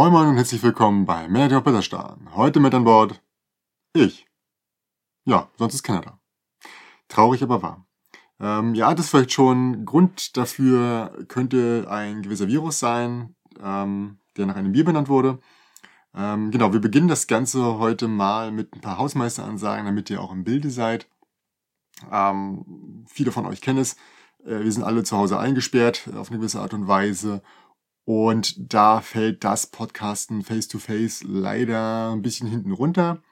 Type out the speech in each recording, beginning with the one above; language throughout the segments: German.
Moin Moin und herzlich willkommen bei Melody auf Betterstarn. Heute mit an Bord ich. Ja, sonst ist keiner da. Traurig, aber wahr. Ähm, ja, das ist vielleicht schon Grund dafür könnte ein gewisser Virus sein, ähm, der nach einem Bier benannt wurde. Ähm, genau, wir beginnen das Ganze heute mal mit ein paar Hausmeisteransagen, damit ihr auch im Bilde seid. Ähm, viele von euch kennen es. Äh, wir sind alle zu Hause eingesperrt auf eine gewisse Art und Weise und da fällt das Podcasten face-to-face -face leider ein bisschen hinten runter.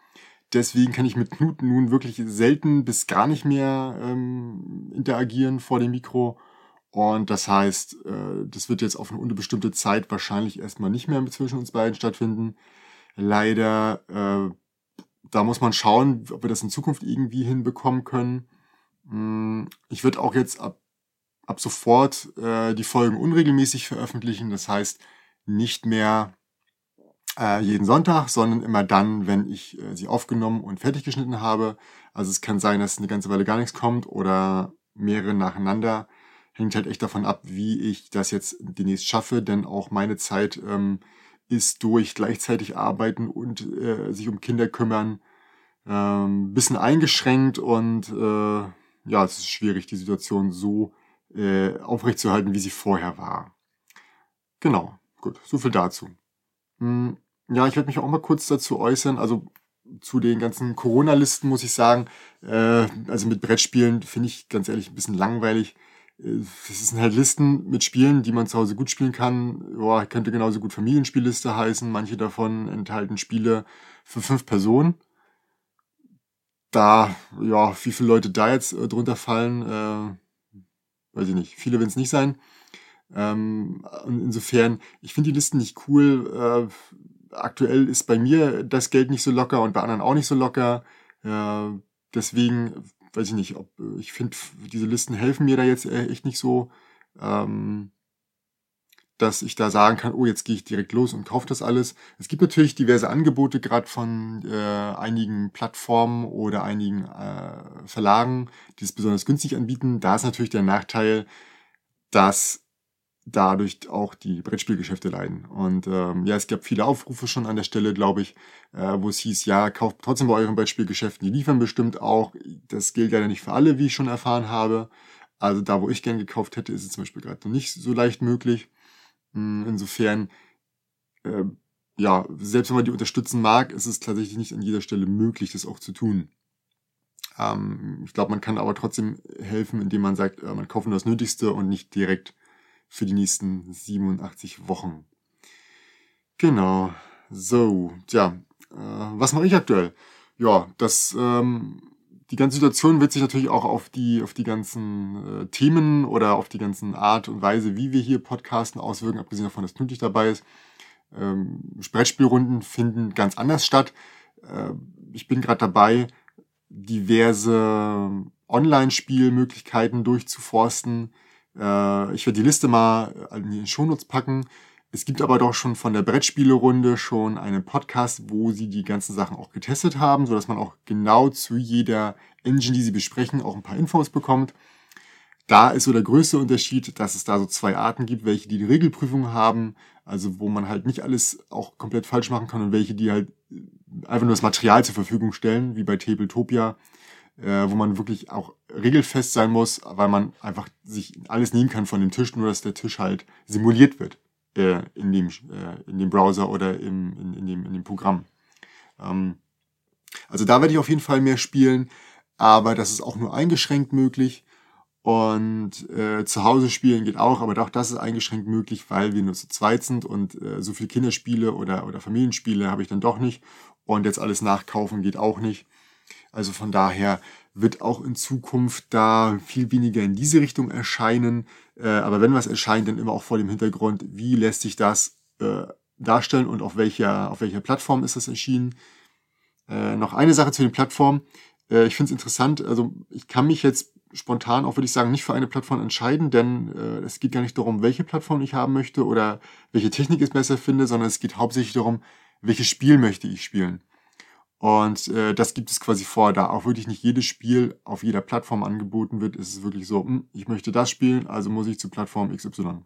Deswegen kann ich mit Knut nun wirklich selten bis gar nicht mehr ähm, interagieren vor dem Mikro. Und das heißt, äh, das wird jetzt auf eine unbestimmte Zeit wahrscheinlich erstmal nicht mehr zwischen uns beiden stattfinden. Leider, äh, da muss man schauen, ob wir das in Zukunft irgendwie hinbekommen können. Hm, ich würde auch jetzt ab ab sofort äh, die Folgen unregelmäßig veröffentlichen. Das heißt nicht mehr äh, jeden Sonntag, sondern immer dann, wenn ich äh, sie aufgenommen und fertig geschnitten habe. Also es kann sein, dass eine ganze Weile gar nichts kommt oder mehrere nacheinander. Hängt halt echt davon ab, wie ich das jetzt demnächst schaffe, denn auch meine Zeit ähm, ist durch gleichzeitig arbeiten und äh, sich um Kinder kümmern ähm, bisschen eingeschränkt und äh, ja, es ist schwierig, die Situation so äh, aufrechtzuerhalten, wie sie vorher war. Genau, gut, so viel dazu. Hm, ja, ich werde mich auch mal kurz dazu äußern. Also zu den ganzen Corona-Listen muss ich sagen, äh, also mit Brettspielen finde ich ganz ehrlich ein bisschen langweilig. Äh, das sind halt Listen mit Spielen, die man zu Hause gut spielen kann. Boah, könnte genauso gut Familienspielliste heißen. Manche davon enthalten Spiele für fünf Personen. Da, ja, wie viele Leute da jetzt äh, drunter fallen, äh, weiß ich nicht, viele werden es nicht sein. Ähm, und insofern, ich finde die Listen nicht cool. Äh, aktuell ist bei mir das Geld nicht so locker und bei anderen auch nicht so locker. Äh, deswegen, weiß ich nicht, ob ich finde, diese Listen helfen mir da jetzt äh, echt nicht so. Ähm, dass ich da sagen kann, oh, jetzt gehe ich direkt los und kaufe das alles. Es gibt natürlich diverse Angebote, gerade von äh, einigen Plattformen oder einigen äh, Verlagen, die es besonders günstig anbieten. Da ist natürlich der Nachteil, dass dadurch auch die Brettspielgeschäfte leiden. Und ähm, ja, es gab viele Aufrufe schon an der Stelle, glaube ich, äh, wo es hieß, ja, kauft trotzdem bei euren Brettspielgeschäften, die liefern bestimmt auch. Das gilt leider nicht für alle, wie ich schon erfahren habe. Also da, wo ich gern gekauft hätte, ist es zum Beispiel gerade noch nicht so leicht möglich. Hm, insofern, äh, ja, selbst wenn man die unterstützen mag, ist es tatsächlich nicht an jeder Stelle möglich, das auch zu tun. Ähm, ich glaube, man kann aber trotzdem helfen, indem man sagt, äh, man kauft nur das Nötigste und nicht direkt für die nächsten 87 Wochen. Genau. So, tja, äh, was mache ich aktuell? Ja, das ähm, die ganze Situation wird sich natürlich auch auf die, auf die ganzen äh, Themen oder auf die ganzen Art und Weise, wie wir hier podcasten, auswirken, abgesehen davon, dass Knut dabei ist. Ähm, Brettspielrunden finden ganz anders statt. Äh, ich bin gerade dabei, diverse Online-Spielmöglichkeiten durchzuforsten. Äh, ich werde die Liste mal in die Shownotes packen. Es gibt aber doch schon von der Brettspielerunde schon einen Podcast, wo sie die ganzen Sachen auch getestet haben, so dass man auch genau zu jeder Engine, die sie besprechen, auch ein paar Infos bekommt. Da ist so der größte Unterschied, dass es da so zwei Arten gibt, welche die die Regelprüfung haben, also wo man halt nicht alles auch komplett falsch machen kann und welche die halt einfach nur das Material zur Verfügung stellen, wie bei Tabletopia, äh, wo man wirklich auch regelfest sein muss, weil man einfach sich alles nehmen kann von dem Tisch, nur dass der Tisch halt simuliert wird äh, in, dem, äh, in dem Browser oder im, in, in, dem, in dem Programm. Ähm, also da werde ich auf jeden Fall mehr spielen, aber das ist auch nur eingeschränkt möglich. Und äh, zu Hause spielen geht auch, aber auch das ist eingeschränkt möglich, weil wir nur zu zweit sind und äh, so viele Kinderspiele oder, oder Familienspiele habe ich dann doch nicht. Und jetzt alles nachkaufen geht auch nicht. Also von daher wird auch in Zukunft da viel weniger in diese Richtung erscheinen. Äh, aber wenn was erscheint, dann immer auch vor dem Hintergrund, wie lässt sich das äh, darstellen und auf welcher, auf welcher Plattform ist das erschienen. Äh, noch eine Sache zu den Plattformen. Äh, ich finde es interessant, also ich kann mich jetzt spontan auch, würde ich sagen, nicht für eine Plattform entscheiden, denn äh, es geht gar nicht darum, welche Plattform ich haben möchte oder welche Technik ich besser finde, sondern es geht hauptsächlich darum, welches Spiel möchte ich spielen. Und äh, das gibt es quasi vor, da auch wirklich nicht jedes Spiel auf jeder Plattform angeboten wird, ist es wirklich so, hm, ich möchte das spielen, also muss ich zu Plattform XY.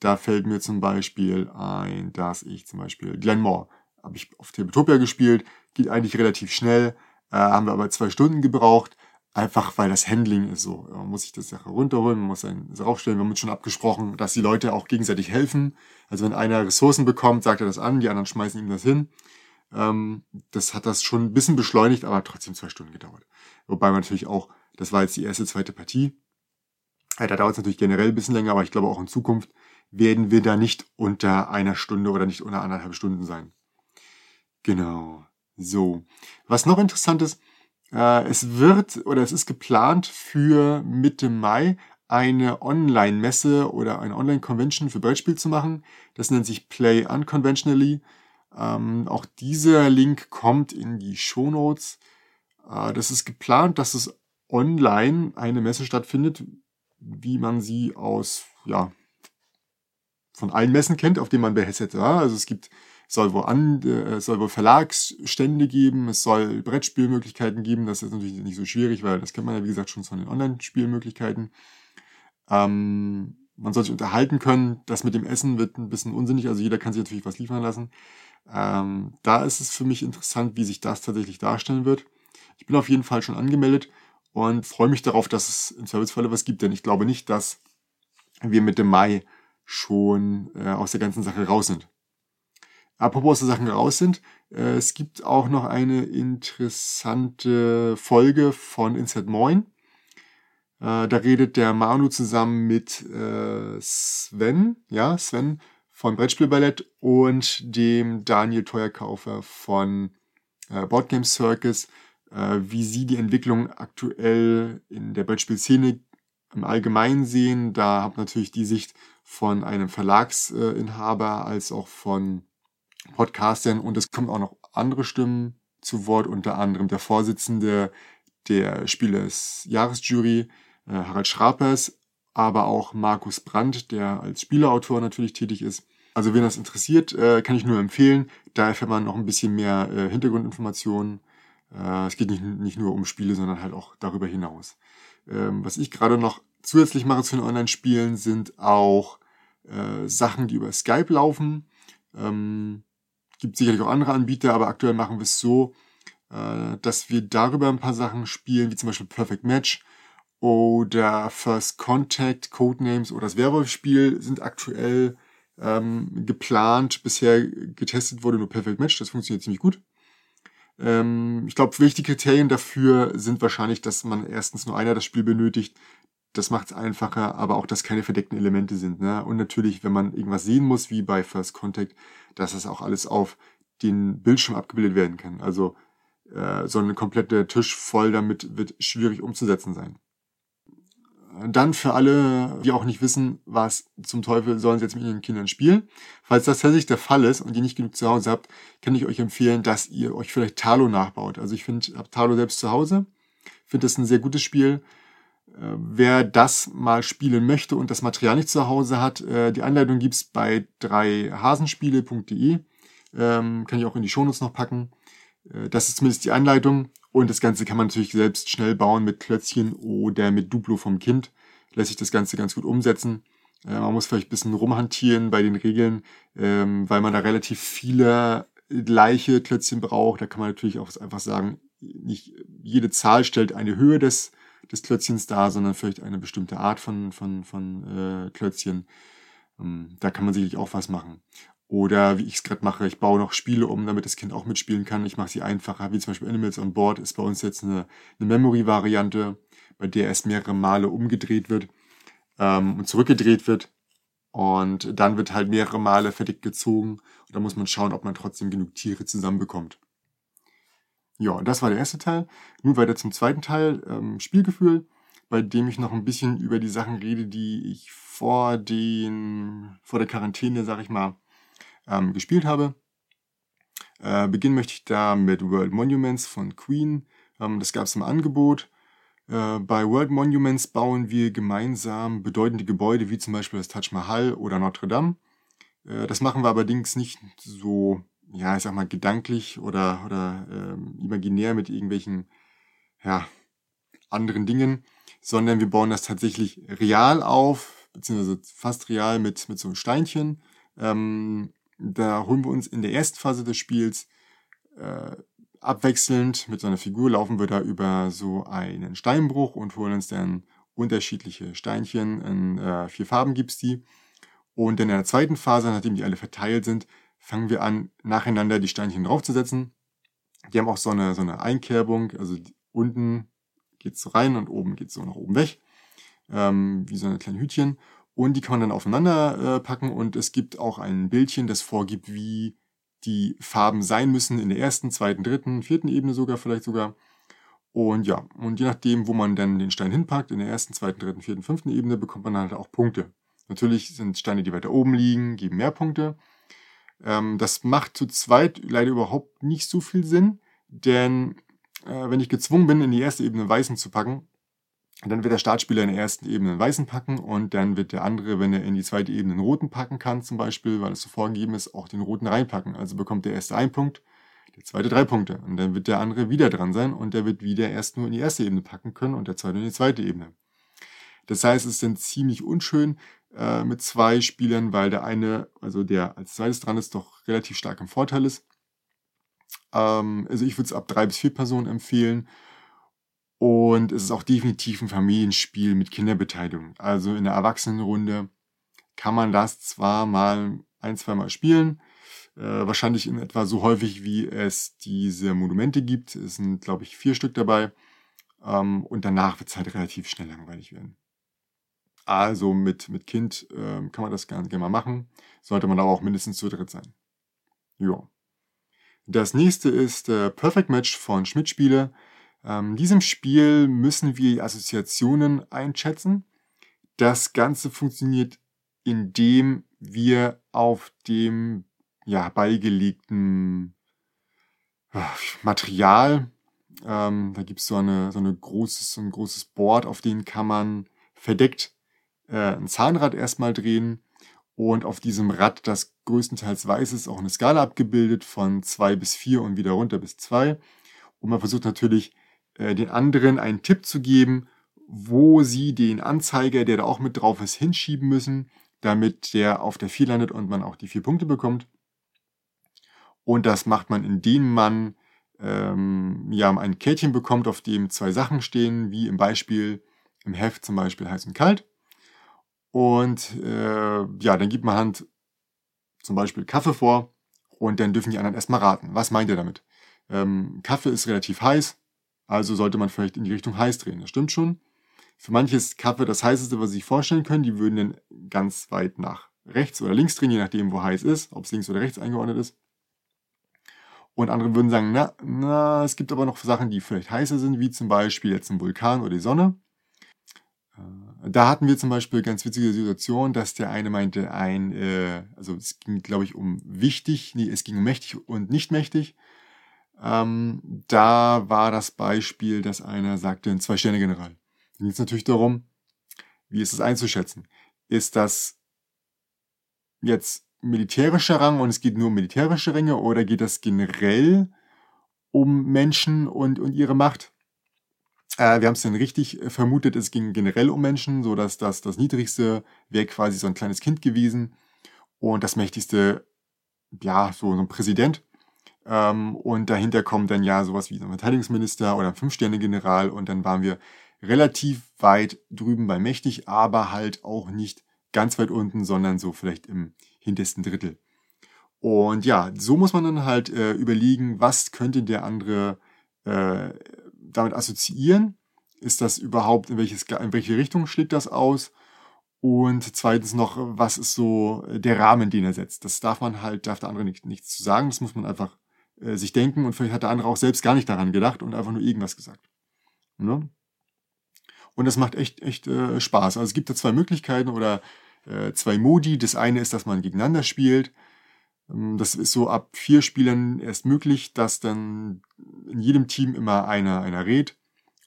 Da fällt mir zum Beispiel ein, dass ich zum Beispiel Glenmore habe ich auf Tabletopia gespielt, geht eigentlich relativ schnell, äh, haben wir aber zwei Stunden gebraucht, einfach weil das Handling ist so. Man muss sich das Sache runterholen, man muss einen draufstellen, wir haben uns schon abgesprochen, dass die Leute auch gegenseitig helfen. Also wenn einer Ressourcen bekommt, sagt er das an, die anderen schmeißen ihm das hin. Ähm, das hat das schon ein bisschen beschleunigt, aber trotzdem zwei Stunden gedauert. Wobei man natürlich auch, das war jetzt die erste, zweite Partie. Ja, da dauert es natürlich generell ein bisschen länger, aber ich glaube auch in Zukunft werden wir da nicht unter einer Stunde oder nicht unter anderthalb Stunden sein. Genau. So. Was noch interessant ist, äh, es wird oder es ist geplant für Mitte Mai eine Online-Messe oder eine Online-Convention für Brettspiel zu machen. Das nennt sich Play Unconventionally. Ähm, auch dieser Link kommt in die Show Notes. Äh, das ist geplant, dass es online eine Messe stattfindet, wie man sie aus, ja, von allen Messen kennt, auf denen man behetzt war. Also es gibt, soll wohl an, äh, soll wohl Verlagsstände geben, es soll Brettspielmöglichkeiten geben. Das ist natürlich nicht so schwierig, weil das kennt man ja, wie gesagt, schon von den Online-Spielmöglichkeiten. Ähm, man soll sich unterhalten können. Das mit dem Essen wird ein bisschen unsinnig. Also jeder kann sich natürlich was liefern lassen. Ähm, da ist es für mich interessant, wie sich das tatsächlich darstellen wird. Ich bin auf jeden Fall schon angemeldet und freue mich darauf, dass es im Servicefalle was gibt, denn ich glaube nicht, dass wir Mitte Mai schon äh, aus der ganzen Sache raus sind. Apropos aus der Sache raus sind, äh, es gibt auch noch eine interessante Folge von Inside Moin. Äh, da redet der Manu zusammen mit äh, Sven, ja, Sven von Brettspielballett und dem Daniel Teuerkaufer von äh, Boardgame Circus, äh, wie sie die Entwicklung aktuell in der Brettspielszene im Allgemeinen sehen. Da habt natürlich die Sicht von einem Verlagsinhaber als auch von Podcastern und es kommen auch noch andere Stimmen zu Wort, unter anderem der Vorsitzende der Spielers Jahresjury, Harald Schrapers, aber auch Markus Brandt, der als Spieleautor natürlich tätig ist. Also wen das interessiert, äh, kann ich nur empfehlen. Da erfährt man noch ein bisschen mehr äh, Hintergrundinformationen. Äh, es geht nicht, nicht nur um Spiele, sondern halt auch darüber hinaus. Ähm, was ich gerade noch zusätzlich mache zu den Online-Spielen, sind auch äh, Sachen, die über Skype laufen. Ähm, gibt sicherlich auch andere Anbieter, aber aktuell machen wir es so, äh, dass wir darüber ein paar Sachen spielen, wie zum Beispiel Perfect Match oder First Contact, Codenames oder das Werwolf-Spiel sind aktuell ähm, geplant. Bisher getestet wurde nur Perfect Match, das funktioniert ziemlich gut. Ähm, ich glaube, wichtige Kriterien dafür sind wahrscheinlich, dass man erstens nur einer das Spiel benötigt. Das macht es einfacher, aber auch, dass keine verdeckten Elemente sind. Ne? Und natürlich, wenn man irgendwas sehen muss, wie bei First Contact, dass das auch alles auf den Bildschirm abgebildet werden kann. Also äh, so ein kompletter Tisch voll damit wird schwierig umzusetzen sein. Dann für alle, die auch nicht wissen, was zum Teufel sollen sie jetzt mit ihren Kindern spielen. Falls das tatsächlich der Fall ist und ihr nicht genug zu Hause habt, kann ich euch empfehlen, dass ihr euch vielleicht Talo nachbaut. Also ich finde, habe Talo selbst zu Hause. Finde das ein sehr gutes Spiel. Äh, wer das mal spielen möchte und das Material nicht zu Hause hat, äh, die Anleitung gibt's bei 3hasenspiele.de. Ähm, kann ich auch in die Shownotes noch packen. Äh, das ist zumindest die Anleitung. Und das Ganze kann man natürlich selbst schnell bauen mit Klötzchen oder mit Duplo vom Kind. Lässt sich das Ganze ganz gut umsetzen. Äh, man muss vielleicht ein bisschen rumhantieren bei den Regeln, ähm, weil man da relativ viele gleiche Klötzchen braucht. Da kann man natürlich auch einfach sagen, nicht jede Zahl stellt eine Höhe des, des Klötzchens dar, sondern vielleicht eine bestimmte Art von, von, von äh, Klötzchen. Ähm, da kann man sicherlich auch was machen. Oder wie ich es gerade mache, ich baue noch Spiele um, damit das Kind auch mitspielen kann. Ich mache sie einfacher, wie zum Beispiel Animals on Board ist bei uns jetzt eine, eine Memory-Variante, bei der erst mehrere Male umgedreht wird ähm, und zurückgedreht wird. Und dann wird halt mehrere Male fertig gezogen. Und da muss man schauen, ob man trotzdem genug Tiere zusammenbekommt. Ja, das war der erste Teil. Nun weiter zum zweiten Teil, ähm, Spielgefühl, bei dem ich noch ein bisschen über die Sachen rede, die ich vor den, vor der Quarantäne, sag ich mal, ähm, gespielt habe. Äh, beginnen möchte ich da mit World Monuments von Queen. Ähm, das gab es im Angebot. Äh, bei World Monuments bauen wir gemeinsam bedeutende Gebäude wie zum Beispiel das Taj Mahal oder Notre Dame. Äh, das machen wir allerdings nicht so, ja, ich sag mal, gedanklich oder, oder äh, imaginär mit irgendwelchen, ja, anderen Dingen, sondern wir bauen das tatsächlich real auf, beziehungsweise fast real mit, mit so einem Steinchen. Ähm, da holen wir uns in der ersten Phase des Spiels äh, abwechselnd mit so einer Figur laufen wir da über so einen Steinbruch und holen uns dann unterschiedliche Steinchen. In äh, vier Farben gibt's die. Und in der zweiten Phase, nachdem die alle verteilt sind, fangen wir an, nacheinander die Steinchen draufzusetzen. Die haben auch so eine, so eine Einkerbung, also unten geht's so rein und oben geht's so nach oben weg, ähm, wie so eine kleine Hütchen. Und die kann man dann aufeinander äh, packen und es gibt auch ein Bildchen, das vorgibt, wie die Farben sein müssen in der ersten, zweiten, dritten, vierten Ebene sogar, vielleicht sogar. Und ja, und je nachdem, wo man dann den Stein hinpackt, in der ersten, zweiten, dritten, vierten, fünften Ebene, bekommt man halt auch Punkte. Natürlich sind Steine, die weiter oben liegen, geben mehr Punkte. Ähm, das macht zu zweit leider überhaupt nicht so viel Sinn, denn äh, wenn ich gezwungen bin, in die erste Ebene Weißen zu packen, dann wird der Startspieler in der ersten Ebene einen Weißen packen und dann wird der andere, wenn er in die zweite Ebene einen Roten packen kann, zum Beispiel, weil es so vorgegeben ist, auch den Roten reinpacken. Also bekommt der erste einen Punkt, der zweite drei Punkte. Und dann wird der andere wieder dran sein und der wird wieder erst nur in die erste Ebene packen können und der zweite in die zweite Ebene. Das heißt, es ist dann ziemlich unschön äh, mit zwei Spielern, weil der eine, also der als zweites dran ist, doch relativ stark im Vorteil ist. Ähm, also ich würde es ab drei bis vier Personen empfehlen. Und es ist auch definitiv ein Familienspiel mit Kinderbeteiligung. Also in der Erwachsenenrunde kann man das zwar mal ein, zwei Mal spielen, äh, wahrscheinlich in etwa so häufig, wie es diese Monumente gibt. Es sind, glaube ich, vier Stück dabei. Ähm, und danach wird es halt relativ schnell langweilig werden. Also mit, mit Kind äh, kann man das gerne, gerne mal machen. Sollte man aber auch mindestens zu dritt sein. Ja. Das nächste ist äh, Perfect Match von Schmidt Spiele. Ähm, in diesem Spiel müssen wir Assoziationen einschätzen. Das Ganze funktioniert, indem wir auf dem ja, beigelegten äh, Material, ähm, da gibt es so, eine, so, eine so ein großes Board, auf dem kann man verdeckt äh, ein Zahnrad erstmal drehen und auf diesem Rad, das größtenteils weiß ist, auch eine Skala abgebildet von zwei bis vier und wieder runter bis zwei. Und man versucht natürlich den anderen einen Tipp zu geben, wo sie den Anzeiger, der da auch mit drauf ist, hinschieben müssen, damit der auf der 4 landet und man auch die vier Punkte bekommt. Und das macht man, indem man ähm, ja, ein Kärtchen bekommt, auf dem zwei Sachen stehen, wie im Beispiel im Heft zum Beispiel heiß und kalt. Und äh, ja, dann gibt man Hand zum Beispiel Kaffee vor und dann dürfen die anderen erstmal raten. Was meint ihr damit? Ähm, Kaffee ist relativ heiß, also sollte man vielleicht in die Richtung heiß drehen. Das stimmt schon. Für manche ist Kaffee das heißeste, was sie sich vorstellen können. Die würden dann ganz weit nach rechts oder links drehen, je nachdem, wo heiß ist, ob es links oder rechts eingeordnet ist. Und andere würden sagen, na, na, es gibt aber noch Sachen, die vielleicht heißer sind, wie zum Beispiel jetzt ein Vulkan oder die Sonne. Äh, da hatten wir zum Beispiel ganz witzige Situation, dass der eine meinte, ein, äh, also es ging, glaube ich, um wichtig, nee, es ging um mächtig und nicht mächtig. Ähm, da war das Beispiel, dass einer sagte, ein Zwei-Sterne-General. Dann geht es natürlich darum, wie ist es einzuschätzen? Ist das jetzt militärischer Rang und es geht nur um militärische Ränge oder geht das generell um Menschen und, und ihre Macht? Äh, wir haben es dann richtig äh, vermutet, es ging generell um Menschen, so dass das, das niedrigste wäre quasi so ein kleines Kind gewesen und das mächtigste, ja, so ein Präsident. Ähm, und dahinter kommt dann ja sowas wie ein Verteidigungsminister oder ein Fünf-Sterne-General und dann waren wir relativ weit drüben bei mächtig, aber halt auch nicht ganz weit unten, sondern so vielleicht im hintersten Drittel. Und ja, so muss man dann halt äh, überlegen, was könnte der andere äh, damit assoziieren? Ist das überhaupt, in, welches, in welche Richtung schlägt das aus? Und zweitens noch, was ist so der Rahmen, den er setzt? Das darf man halt, darf der andere nicht, nichts zu sagen. Das muss man einfach äh, sich denken und vielleicht hat der andere auch selbst gar nicht daran gedacht und einfach nur irgendwas gesagt. Ne? Und das macht echt, echt äh, Spaß. Also es gibt da zwei Möglichkeiten oder äh, zwei Modi. Das eine ist, dass man gegeneinander spielt. Ähm, das ist so ab vier Spielern erst möglich, dass dann in jedem Team immer einer, einer redet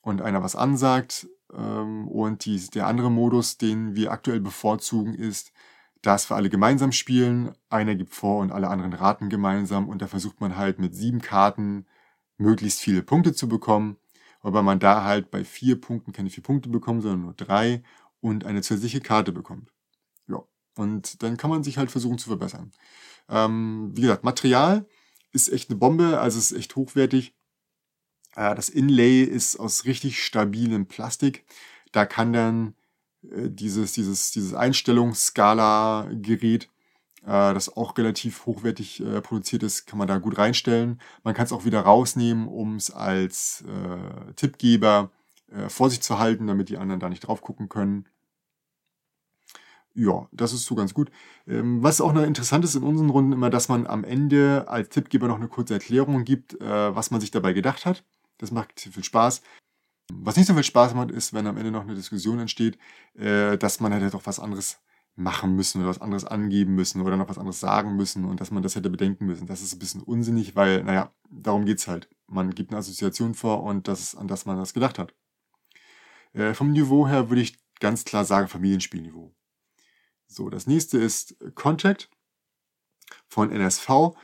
und einer was ansagt. Ähm, und die, der andere Modus, den wir aktuell bevorzugen, ist, dass wir alle gemeinsam spielen. Einer gibt vor und alle anderen raten gemeinsam. Und da versucht man halt mit sieben Karten möglichst viele Punkte zu bekommen. Wobei man da halt bei vier Punkten keine vier Punkte bekommt, sondern nur drei und eine zusätzliche Karte bekommt. Und dann kann man sich halt versuchen zu verbessern. Ähm, wie gesagt, Material ist echt eine Bombe, also es ist echt hochwertig. Äh, das Inlay ist aus richtig stabilem Plastik. Da kann dann dieses, dieses, dieses Einstellungsskala-Gerät, äh, das auch relativ hochwertig äh, produziert ist, kann man da gut reinstellen. Man kann es auch wieder rausnehmen, um es als äh, Tippgeber äh, vor sich zu halten, damit die anderen da nicht drauf gucken können. Ja, das ist so ganz gut. Ähm, was auch noch interessant ist in unseren Runden immer, dass man am Ende als Tippgeber noch eine kurze Erklärung gibt, äh, was man sich dabei gedacht hat. Das macht viel Spaß. Was nicht so viel Spaß macht, ist, wenn am Ende noch eine Diskussion entsteht, äh, dass man hätte doch was anderes machen müssen oder was anderes angeben müssen oder noch was anderes sagen müssen und dass man das hätte bedenken müssen. Das ist ein bisschen unsinnig, weil, naja, darum geht's halt. Man gibt eine Assoziation vor und das ist, an das man das gedacht hat. Äh, vom Niveau her würde ich ganz klar sagen Familienspielniveau. So, das nächste ist Contact von NSV.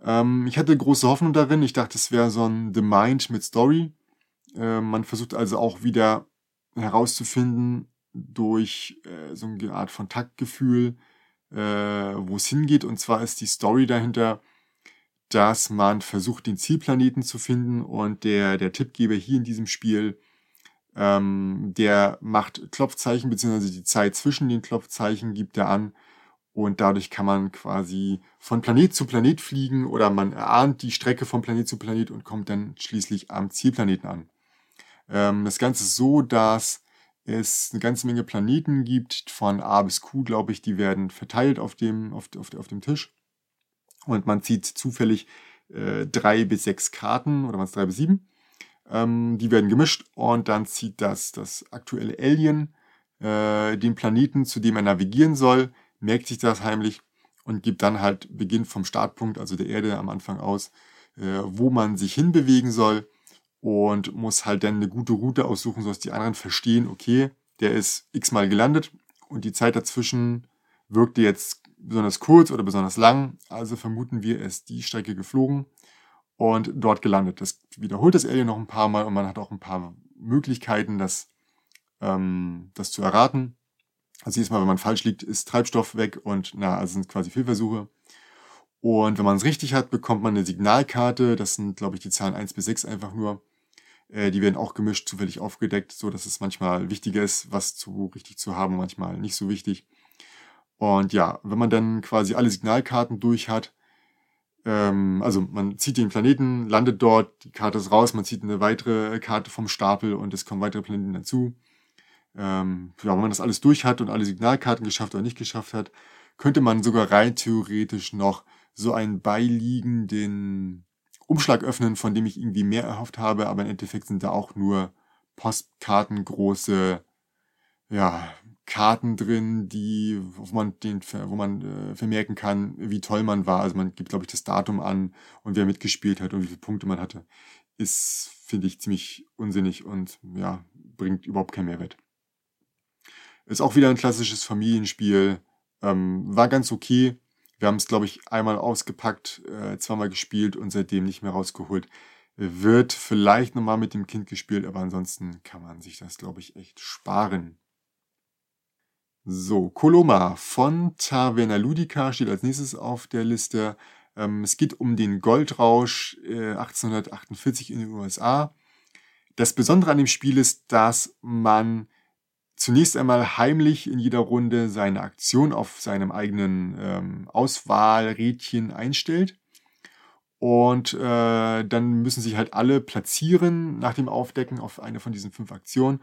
Ähm, ich hatte große Hoffnung darin. Ich dachte, es wäre so ein The Mind mit Story. Äh, man versucht also auch wieder herauszufinden durch äh, so eine Art von Taktgefühl, äh, wo es hingeht. Und zwar ist die Story dahinter, dass man versucht, den Zielplaneten zu finden und der, der Tippgeber hier in diesem Spiel ähm, der macht Klopfzeichen, beziehungsweise die Zeit zwischen den Klopfzeichen gibt er an. Und dadurch kann man quasi von Planet zu Planet fliegen oder man erahnt die Strecke von Planet zu Planet und kommt dann schließlich am Zielplaneten an. Ähm, das Ganze ist so, dass es eine ganze Menge Planeten gibt, von A bis Q, glaube ich, die werden verteilt auf dem, auf, auf, auf dem Tisch. Und man zieht zufällig äh, drei bis sechs Karten oder was drei bis sieben ähm, die werden gemischt und dann zieht das, das aktuelle Alien äh, den Planeten, zu dem er navigieren soll, merkt sich das heimlich und gibt dann halt Beginn vom Startpunkt, also der Erde am Anfang aus, äh, wo man sich hinbewegen soll und muss halt dann eine gute Route aussuchen, sodass die anderen verstehen, okay, der ist x-mal gelandet und die Zeit dazwischen wirkte jetzt besonders kurz oder besonders lang, also vermuten wir, er ist die Strecke geflogen und dort gelandet. Das wiederholt das Alien noch ein paar Mal und man hat auch ein paar Möglichkeiten, das, ähm, das zu erraten. Also jedes Mal, wenn man falsch liegt, ist Treibstoff weg und na, also sind quasi Fehlversuche. Und wenn man es richtig hat, bekommt man eine Signalkarte. Das sind, glaube ich, die Zahlen 1 bis 6 einfach nur. Äh, die werden auch gemischt, zufällig aufgedeckt, so dass es manchmal wichtiger ist, was zu richtig zu haben, manchmal nicht so wichtig. Und ja, wenn man dann quasi alle Signalkarten durch hat, ähm, also man zieht den Planeten, landet dort, die Karte ist raus, man zieht eine weitere Karte vom Stapel und es kommen weitere Planeten dazu. Ähm, ja, wenn man das alles durch hat und alle Signalkarten geschafft oder nicht geschafft hat, könnte man sogar rein theoretisch noch so einen beiliegenden Umschlag öffnen, von dem ich irgendwie mehr erhofft habe, aber im Endeffekt sind da auch nur Postkartengroße ja, Karten drin, die, wo man den, wo man äh, vermerken kann, wie toll man war. Also man gibt, glaube ich, das Datum an und wer mitgespielt hat und wie viele Punkte man hatte. Ist, finde ich, ziemlich unsinnig und ja, bringt überhaupt keinen Mehrwert. Ist auch wieder ein klassisches Familienspiel. Ähm, war ganz okay. Wir haben es, glaube ich, einmal ausgepackt, äh, zweimal gespielt und seitdem nicht mehr rausgeholt. Wird vielleicht nochmal mit dem Kind gespielt, aber ansonsten kann man sich das, glaube ich, echt sparen. So, Coloma von Taverna Ludica steht als nächstes auf der Liste. Ähm, es geht um den Goldrausch äh, 1848 in den USA. Das Besondere an dem Spiel ist, dass man zunächst einmal heimlich in jeder Runde seine Aktion auf seinem eigenen ähm, Auswahlrädchen einstellt. Und äh, dann müssen sich halt alle platzieren nach dem Aufdecken auf eine von diesen fünf Aktionen.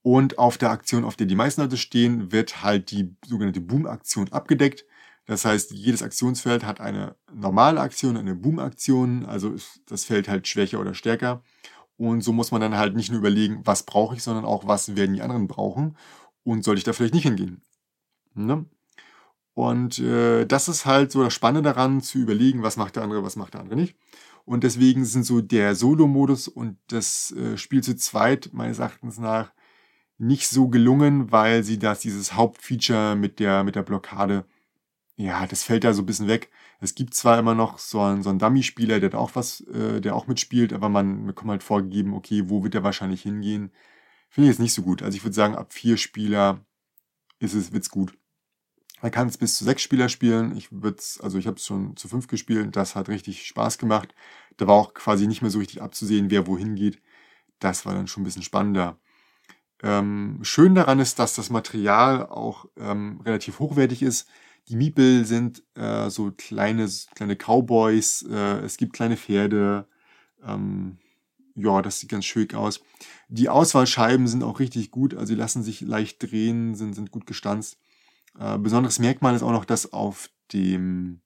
Und auf der Aktion, auf der die meisten Leute stehen, wird halt die sogenannte Boom-Aktion abgedeckt. Das heißt, jedes Aktionsfeld hat eine normale Aktion, eine Boom-Aktion, also ist das Feld halt schwächer oder stärker. Und so muss man dann halt nicht nur überlegen, was brauche ich, sondern auch, was werden die anderen brauchen und sollte ich da vielleicht nicht hingehen. Ne? Und äh, das ist halt so das Spannende daran, zu überlegen, was macht der andere, was macht der andere nicht. Und deswegen sind so der Solo-Modus und das äh, Spiel zu zweit meines Erachtens nach nicht so gelungen, weil sie das, dieses Hauptfeature mit der, mit der Blockade, ja, das fällt da so ein bisschen weg. Es gibt zwar immer noch so einen, so einen Dummy-Spieler, der auch was, äh, der auch mitspielt, aber man bekommt halt vorgegeben, okay, wo wird er wahrscheinlich hingehen. Finde ich jetzt nicht so gut. Also ich würde sagen, ab vier Spieler ist es, wird's gut. Man kann es bis zu sechs Spieler spielen. Ich würde also ich habe es schon zu fünf gespielt. Das hat richtig Spaß gemacht. Da war auch quasi nicht mehr so richtig abzusehen, wer wohin geht. Das war dann schon ein bisschen spannender. Ähm, schön daran ist, dass das Material auch ähm, relativ hochwertig ist. Die Miepel sind äh, so kleine, kleine Cowboys, äh, es gibt kleine Pferde. Ähm, ja, das sieht ganz schön aus. Die Auswahlscheiben sind auch richtig gut, also die lassen sich leicht drehen, sind, sind gut gestanzt. Äh, besonderes Merkmal ist auch noch, dass auf dem,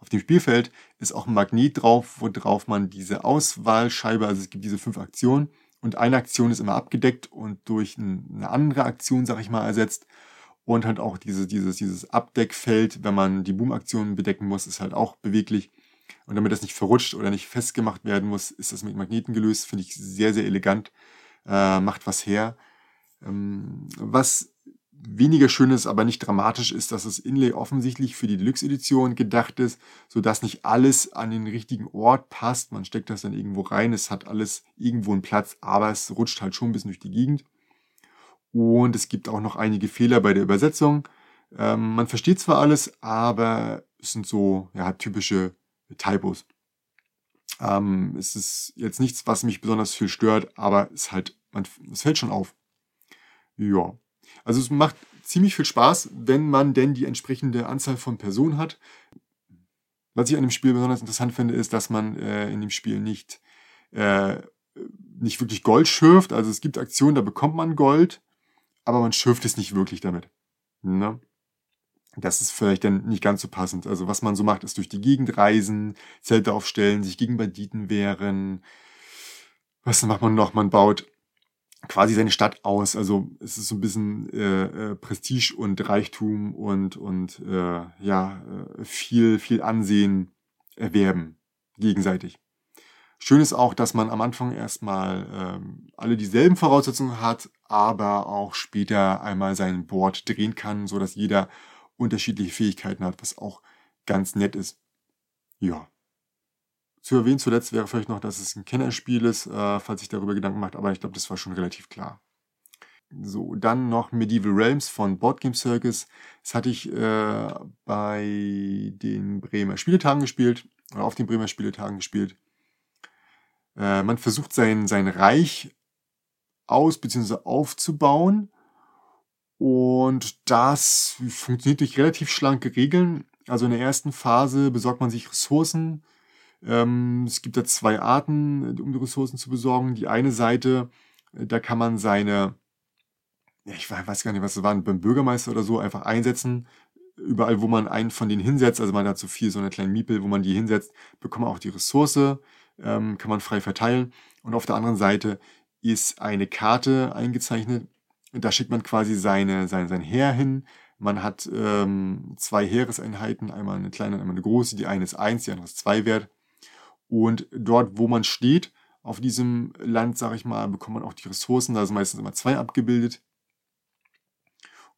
auf dem Spielfeld ist auch ein Magnet drauf, worauf man diese Auswahlscheibe, also es gibt diese fünf Aktionen und eine Aktion ist immer abgedeckt und durch eine andere Aktion, sag ich mal, ersetzt. Und halt auch diese, dieses, dieses Abdeckfeld, wenn man die Boom-Aktionen bedecken muss, ist halt auch beweglich. Und damit das nicht verrutscht oder nicht festgemacht werden muss, ist das mit Magneten gelöst. Finde ich sehr, sehr elegant. Äh, macht was her. Ähm, was weniger schön ist, aber nicht dramatisch ist, dass das Inlay offensichtlich für die Deluxe-Edition gedacht ist, sodass nicht alles an den richtigen Ort passt. Man steckt das dann irgendwo rein, es hat alles irgendwo einen Platz, aber es rutscht halt schon ein bisschen durch die Gegend. Und es gibt auch noch einige Fehler bei der Übersetzung. Ähm, man versteht zwar alles, aber es sind so ja, typische Typos. Ähm, es ist jetzt nichts, was mich besonders viel stört, aber es halt, man, es fällt schon auf. Ja. Also es macht ziemlich viel Spaß, wenn man denn die entsprechende Anzahl von Personen hat. Was ich an dem Spiel besonders interessant finde, ist, dass man äh, in dem Spiel nicht, äh, nicht wirklich Gold schürft. Also es gibt Aktionen, da bekommt man Gold, aber man schürft es nicht wirklich damit. Ne? Das ist vielleicht dann nicht ganz so passend. Also was man so macht, ist durch die Gegend reisen, Zelte aufstellen, sich gegen Banditen wehren. Was macht man noch? Man baut quasi seine Stadt aus. Also es ist so ein bisschen äh, äh, Prestige und Reichtum und und äh, ja äh, viel viel Ansehen erwerben gegenseitig. Schön ist auch, dass man am Anfang erstmal ähm, alle dieselben Voraussetzungen hat, aber auch später einmal sein Board drehen kann, so dass jeder unterschiedliche Fähigkeiten hat, was auch ganz nett ist. Ja. Zu erwähnen zuletzt wäre vielleicht noch, dass es ein Kennerspiel ist, äh, falls sich darüber Gedanken macht, aber ich glaube, das war schon relativ klar. So, dann noch Medieval Realms von Boardgame Circus. Das hatte ich äh, bei den Bremer Spieletagen gespielt, oder auf den Bremer Spieletagen gespielt. Äh, man versucht sein, sein Reich aus- bzw. aufzubauen. Und das funktioniert durch relativ schlanke Regeln. Also in der ersten Phase besorgt man sich Ressourcen. Ähm, es gibt da zwei Arten, um die Ressourcen zu besorgen. Die eine Seite, äh, da kann man seine, ich weiß gar nicht, was das war, beim Bürgermeister oder so, einfach einsetzen. Überall, wo man einen von denen hinsetzt, also man hat so viel, so eine kleine Miepel, wo man die hinsetzt, bekommt man auch die Ressource ähm, kann man frei verteilen. Und auf der anderen Seite ist eine Karte eingezeichnet. Da schickt man quasi seine, sein, sein Heer hin. Man hat ähm, zwei Heereseinheiten, einmal eine kleine und einmal eine große. Die eine ist eins, die andere ist zwei wert. Und dort, wo man steht, auf diesem Land, sage ich mal, bekommt man auch die Ressourcen. Da sind meistens immer zwei abgebildet.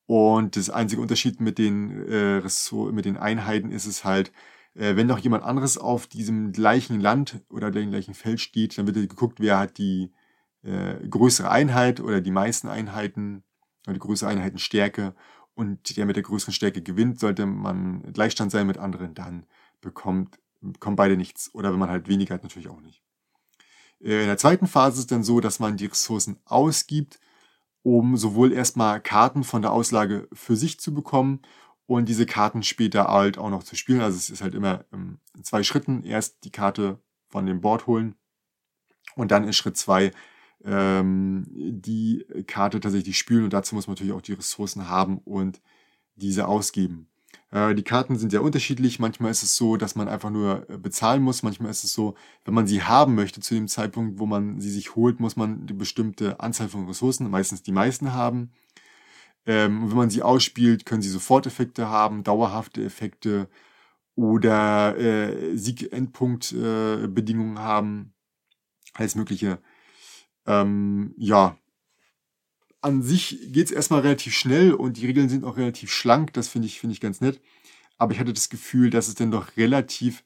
Und das einzige Unterschied mit den, äh, mit den Einheiten ist es halt, wenn noch jemand anderes auf diesem gleichen Land oder dem gleichen Feld steht, dann wird geguckt, wer hat die äh, größere Einheit oder die meisten Einheiten oder die größere Einheitenstärke und der mit der größeren Stärke gewinnt, sollte man Gleichstand sein mit anderen, dann bekommt, bekommen beide nichts. Oder wenn man halt weniger hat, natürlich auch nicht. Äh, in der zweiten Phase ist es dann so, dass man die Ressourcen ausgibt, um sowohl erstmal Karten von der Auslage für sich zu bekommen und diese Karten später halt auch noch zu spielen. Also es ist halt immer ähm, in zwei Schritten. Erst die Karte von dem Board holen und dann in Schritt zwei ähm, die Karte tatsächlich spielen. Und dazu muss man natürlich auch die Ressourcen haben und diese ausgeben. Äh, die Karten sind sehr unterschiedlich. Manchmal ist es so, dass man einfach nur äh, bezahlen muss. Manchmal ist es so, wenn man sie haben möchte zu dem Zeitpunkt, wo man sie sich holt, muss man eine bestimmte Anzahl von Ressourcen, meistens die meisten haben. Ähm, wenn man sie ausspielt, können sie Soforteffekte haben, dauerhafte Effekte oder äh, Sieg-Endpunkt-Bedingungen äh, haben. Alles Mögliche. Ähm, ja, an sich geht's erstmal relativ schnell und die Regeln sind auch relativ schlank. Das finde ich, finde ich ganz nett. Aber ich hatte das Gefühl, dass es dann doch relativ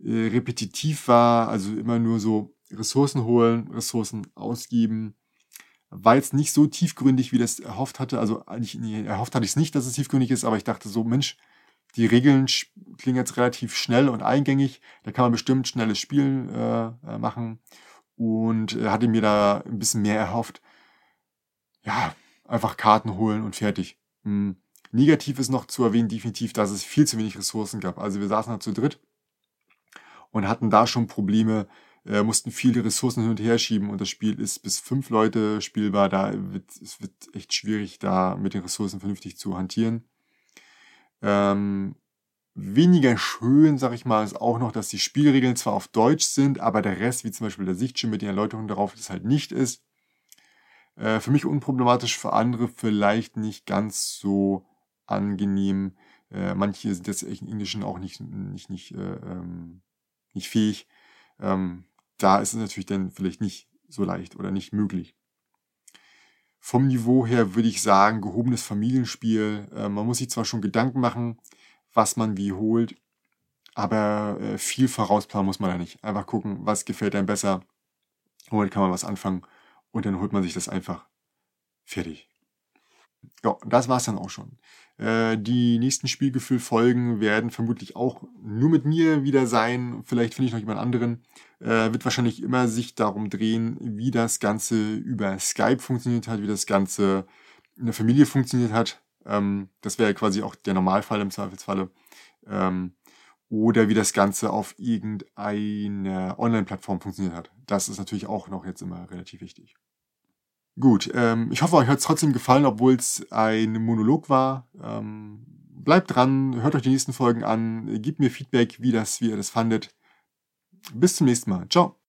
äh, repetitiv war. Also immer nur so Ressourcen holen, Ressourcen ausgeben War jetzt nicht so tiefgründig, wie das erhofft hatte. Also eigentlich nee, erhofft hatte ich es nicht, dass es tiefgründig ist, aber ich dachte so, Mensch, die Regeln klingen jetzt relativ schnell und eingängig. Da kann man bestimmt schnelles Spiel äh, äh, machen. Und äh, hatte mir da ein bisschen mehr erhofft. Ja, einfach Karten holen und fertig. Hm. Negativ ist noch zu erwähnen, definitiv, dass es viel zu wenig Ressourcen gab. Also wir saßen da zu dritt und hatten da schon Probleme, äh, mussten viele Ressourcen hin und her schieben und das Spiel ist bis fünf Leute spielbar. Da wird es wird echt schwierig, da mit den Ressourcen vernünftig zu hantieren. Ähm, weniger schön, sag ich mal, ist auch noch, dass die Spielregeln zwar auf Deutsch sind, aber der Rest, wie zum Beispiel der Sichtschirm mit den Erläuterungen darauf, das halt nicht ist. Äh, für mich unproblematisch, für andere vielleicht nicht ganz so angenehm. Äh, manche sind jetzt im Englischen auch nicht, nicht, nicht, äh, ähm, nicht fähig. Ähm, da ist es natürlich dann vielleicht nicht so leicht oder nicht möglich. Vom Niveau her würde ich sagen, gehobenes Familienspiel. Äh, man muss sich zwar schon Gedanken machen, was man wie holt, aber äh, viel vorausplanen muss man da nicht. Einfach gucken, was gefällt einem besser. Womit kann man was anfangen und dann holt man sich das einfach fertig. Ja, das war's dann auch schon. Äh, die nächsten Spielgefühl-Folgen werden vermutlich auch nur mit mir wieder sein. Vielleicht finde ich noch jemand anderen. Äh, wird wahrscheinlich immer sich darum drehen, wie das Ganze über Skype funktioniert hat, wie das Ganze in der Familie funktioniert hat. Ähm, das wäre quasi auch der Normalfall im Zweifelsfalle. Ähm, oder wie das Ganze auf irgendeiner Online-Plattform funktioniert hat. Das ist natürlich auch noch jetzt immer relativ wichtig. Gut, ähm, ich hoffe, euch hat es trotzdem gefallen, obwohl es ein Monolog war. Ähm, bleibt dran, hört euch die nächsten Folgen an, gebt mir Feedback, wie, das, wie ihr das fandet. Bis zum nächsten Mal. Ciao.